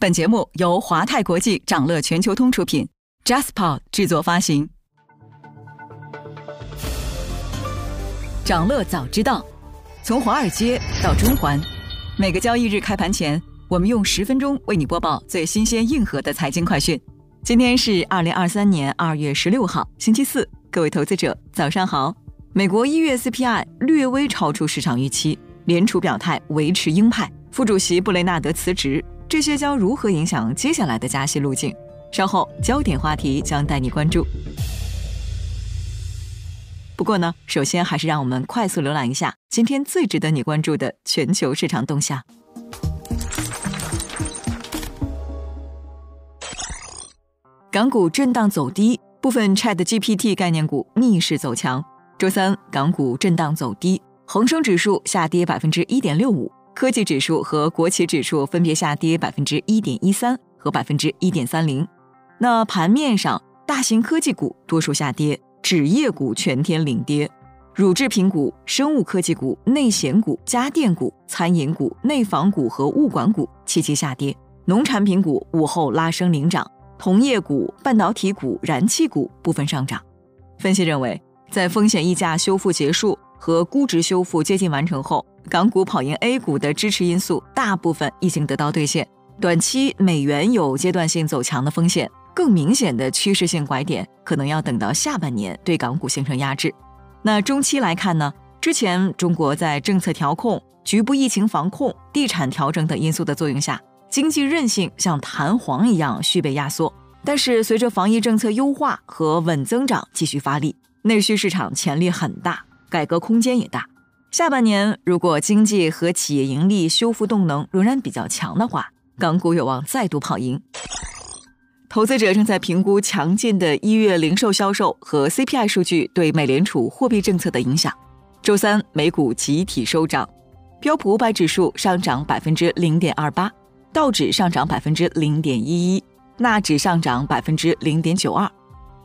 本节目由华泰国际掌乐全球通出品，Jaspa 制作发行。掌乐早知道，从华尔街到中环，每个交易日开盘前，我们用十分钟为你播报最新鲜、硬核的财经快讯。今天是二零二三年二月十六号，星期四，各位投资者早上好。美国一月 CPI 略微超出市场预期，联储表态维持鹰派，副主席布雷纳德辞职。这些将如何影响接下来的加息路径？稍后焦点话题将带你关注。不过呢，首先还是让我们快速浏览一下今天最值得你关注的全球市场动向。港股震荡走低，部分 Chat GPT 概念股逆势走强。周三，港股震荡走低，恒生指数下跌百分之一点六五。科技指数和国企指数分别下跌百分之一点一三和百分之一点三零。那盘面上，大型科技股多数下跌，纸业股全天领跌，乳制品股、生物科技股、内险股、家电股、餐饮股、内房股和物管股齐齐下跌。农产品股午后拉升领涨，铜业股、半导体股、燃气股部分上涨。分析认为，在风险溢价修复结束和估值修复接近完成后。港股跑赢 A 股的支持因素大部分已经得到兑现，短期美元有阶段性走强的风险，更明显的趋势性拐点可能要等到下半年对港股形成压制。那中期来看呢？之前中国在政策调控、局部疫情防控、地产调整等因素的作用下，经济韧性像弹簧一样续被压缩。但是随着防疫政策优化和稳增长继续发力，内需市场潜力很大，改革空间也大。下半年，如果经济和企业盈利修复动能仍然比较强的话，港股有望再度跑赢。投资者正在评估强劲的一月零售销售和 CPI 数据对美联储货币政策的影响。周三，美股集体收涨，标普五百指数上涨百分之零点二八，道指上涨百分之零点一一，纳指上涨百分之零点九二。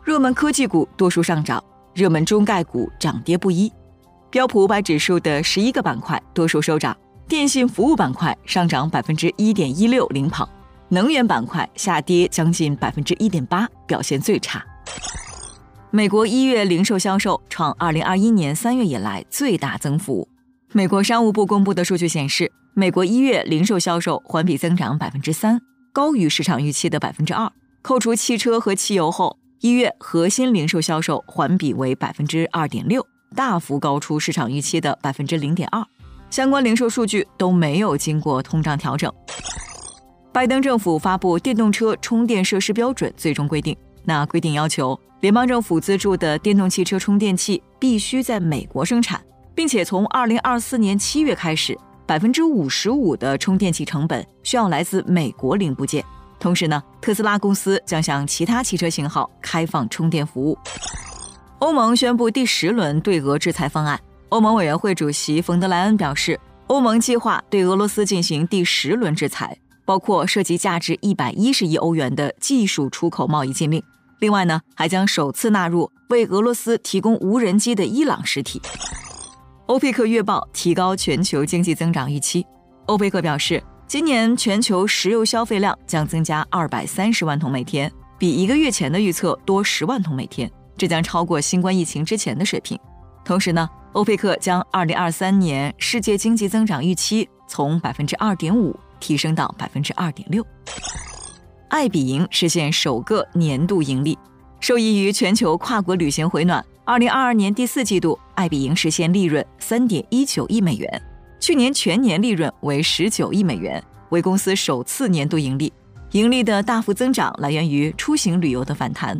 热门科技股多数上涨，热门中概股涨跌不一。标普五百指数的十一个板块多数收涨，电信服务板块上涨百分之一点一六领跑，能源板块下跌将近百分之一点八，表现最差。美国一月零售销售创二零二一年三月以来最大增幅。美国商务部公布的数据显示，美国一月零售销售环比增长百分之三，高于市场预期的百分之二。扣除汽车和汽油后，一月核心零售销售环比为百分之二点六。大幅高出市场预期的百分之零点二，相关零售数据都没有经过通胀调整。拜登政府发布电动车充电设施标准最终规定，那规定要求联邦政府资助的电动汽车充电器必须在美国生产，并且从二零二四年七月开始，百分之五十五的充电器成本需要来自美国零部件。同时呢，特斯拉公司将向其他汽车型号开放充电服务。欧盟宣布第十轮对俄制裁方案。欧盟委员会主席冯德莱恩表示，欧盟计划对俄罗斯进行第十轮制裁，包括涉及价值一百一十亿欧元的技术出口贸易禁令。另外呢，还将首次纳入为俄罗斯提供无人机的伊朗实体。欧佩克月报提高全球经济增长预期。欧佩克表示，今年全球石油消费量将增加二百三十万桶每天，比一个月前的预测多十万桶每天。这将超过新冠疫情之前的水平。同时呢，欧佩克将2023年世界经济增长预期从百分之二点五提升到百分之二点六。爱彼迎实现首个年度盈利，受益于全球跨国旅行回暖。2022年第四季度，爱彼迎实现利润三点一九亿美元，去年全年利润为十九亿美元，为公司首次年度盈利。盈利的大幅增长来源于出行旅游的反弹。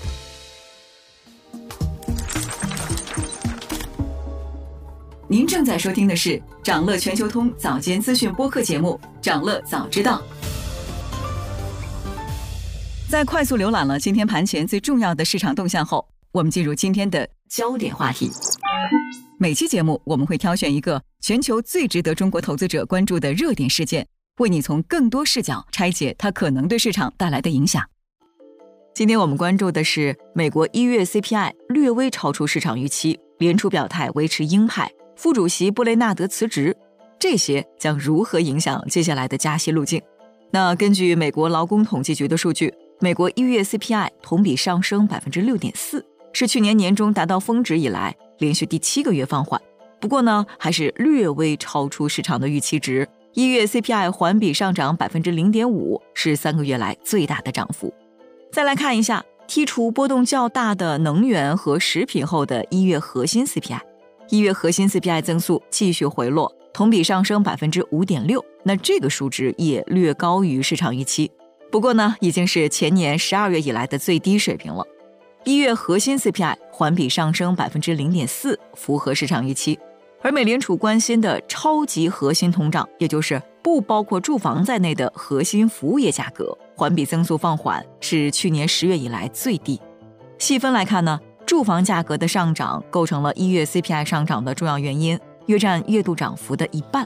您正在收听的是长乐全球通早间资讯播客节目《长乐早知道》。在快速浏览了今天盘前最重要的市场动向后，我们进入今天的焦点话题。每期节目我们会挑选一个全球最值得中国投资者关注的热点事件，为你从更多视角拆解它可能对市场带来的影响。今天我们关注的是美国一月 CPI 略微超出市场预期，联储表态维持鹰派，副主席布雷纳德辞职，这些将如何影响接下来的加息路径？那根据美国劳工统计局的数据。美国一月 CPI 同比上升百分之六点四，是去年年中达到峰值以来连续第七个月放缓。不过呢，还是略微超出市场的预期值。一月 CPI 环比上涨百分之零点五，是三个月来最大的涨幅。再来看一下，剔除波动较大的能源和食品后的一月核心 CPI，一月核心 CPI 增速继续回落，同比上升百分之五点六。那这个数值也略高于市场预期。不过呢，已经是前年十二月以来的最低水平了。一月核心 CPI 环比上升百分之零点四，符合市场预期。而美联储关心的超级核心通胀，也就是不包括住房在内的核心服务业价格，环比增速放缓，是去年十月以来最低。细分来看呢，住房价格的上涨构成了一月 CPI 上涨的重要原因，约占月度涨幅的一半。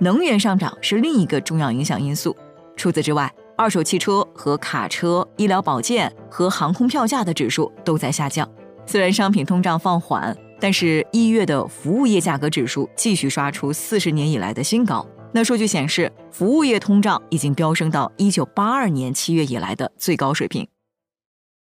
能源上涨是另一个重要影响因素。除此之外，二手汽车和卡车、医疗保健和航空票价的指数都在下降。虽然商品通胀放缓，但是一月的服务业价格指数继续刷出四十年以来的新高。那数据显示，服务业通胀已经飙升到一九八二年七月以来的最高水平。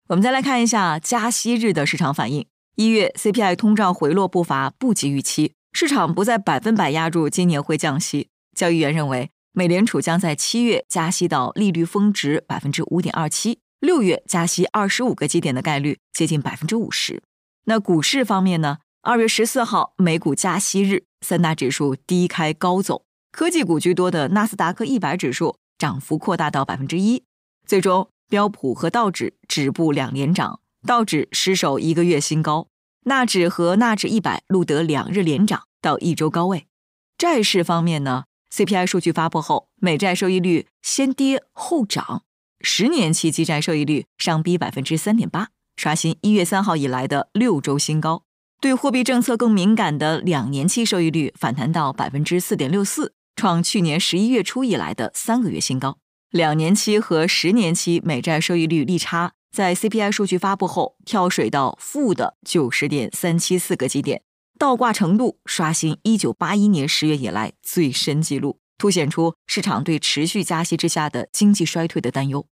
我们再来看一下加息日的市场反应。一月 CPI 通胀回落步伐不及预期，市场不再百分百压住今年会降息。交易员认为。美联储将在七月加息到利率峰值百分之五点二七，六月加息二十五个基点的概率接近百分之五十。那股市方面呢？二月十四号美股加息日，三大指数低开高走，科技股居多的纳斯达克一百指数涨幅扩大到百分之一，最终标普和道指止步两连涨，道指失守一个月新高，纳指和纳指一百录得两日连涨到一周高位。债市方面呢？CPI 数据发布后，美债收益率先跌后涨，十年期基债收益率上逼百分之三点八，刷新一月三号以来的六周新高。对货币政策更敏感的两年期收益率反弹到百分之四点六四，创去年十一月初以来的三个月新高。两年期和十年期美债收益率利差在 CPI 数据发布后跳水到负的九十点三七四个基点。倒挂程度刷新一九八一年十月以来最深纪录，凸显出市场对持续加息之下的经济衰退的担忧。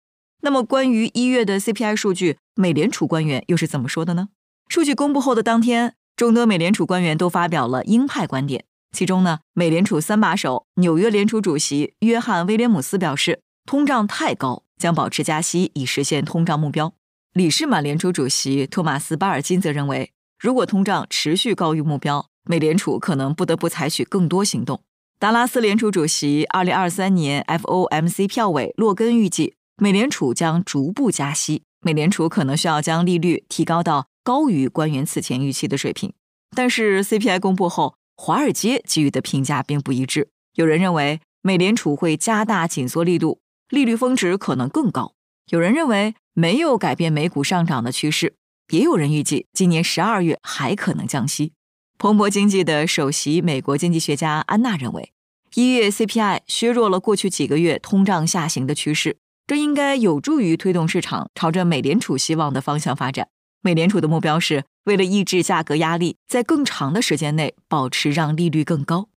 那么，关于一月的 CPI 数据，美联储官员又是怎么说的呢？数据公布后的当天，众多美联储官员都发表了鹰派观点。其中呢，美联储三把手纽约联储主席约翰威廉姆斯表示，通胀太高，将保持加息以实现通胀目标。理事满联储主席托马斯巴尔金则认为。如果通胀持续高于目标，美联储可能不得不采取更多行动。达拉斯联储主席、二零二三年 FOMC 票委洛根预计，美联储将逐步加息。美联储可能需要将利率提高到高于官员此前预期的水平。但是 CPI 公布后，华尔街给予的评价并不一致。有人认为美联储会加大紧缩力度，利率峰值可能更高；有人认为没有改变美股上涨的趋势。也有人预计，今年十二月还可能降息。彭博经济的首席美国经济学家安娜认为，一月 CPI 削弱了过去几个月通胀下行的趋势，这应该有助于推动市场朝着美联储希望的方向发展。美联储的目标是为了抑制价格压力，在更长的时间内保持让利率更高。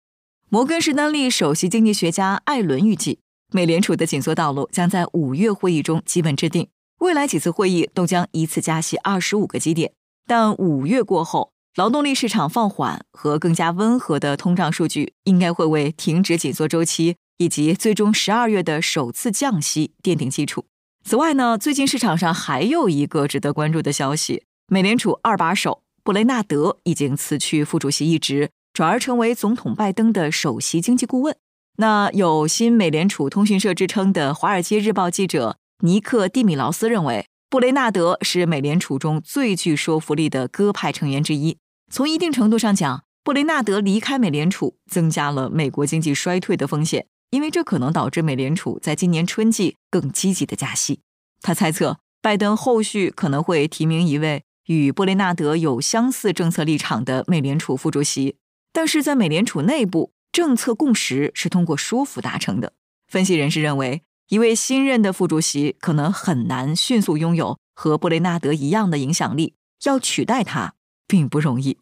摩根士丹利首席经济学家艾伦预计，美联储的紧缩道路将在五月会议中基本制定。未来几次会议都将一次加息二十五个基点，但五月过后，劳动力市场放缓和更加温和的通胀数据应该会为停止紧缩周期以及最终十二月的首次降息奠定基础。此外呢，最近市场上还有一个值得关注的消息：美联储二把手布雷纳德已经辞去副主席一职，转而成为总统拜登的首席经济顾问。那有新美联储通讯社之称的《华尔街日报》记者。尼克·蒂米劳斯认为，布雷纳德是美联储中最具说服力的鸽派成员之一。从一定程度上讲，布雷纳德离开美联储，增加了美国经济衰退的风险，因为这可能导致美联储在今年春季更积极的加息。他猜测，拜登后续可能会提名一位与布雷纳德有相似政策立场的美联储副主席，但是在美联储内部，政策共识是通过说服达成的。分析人士认为，一位新任的副主席可能很难迅速拥有和布雷纳德一样的影响力，要取代他并不容易。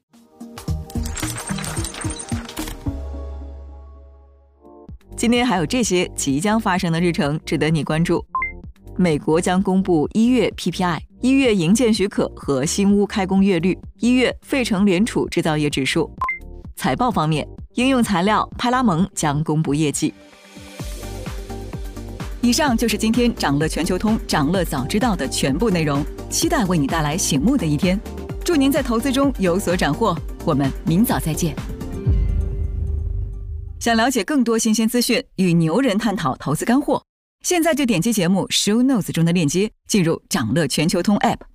今天还有这些即将发生的日程值得你关注：美国将公布一月 PPI、一月营建许可和新屋开工月率、一月费城联储制造业指数。财报方面，应用材料派拉蒙将公布业绩。以上就是今天掌乐全球通、掌乐早知道的全部内容，期待为你带来醒目的一天。祝您在投资中有所斩获，我们明早再见。想了解更多新鲜资讯，与牛人探讨投资干货，现在就点击节目 show notes 中的链接，进入掌乐全球通 app。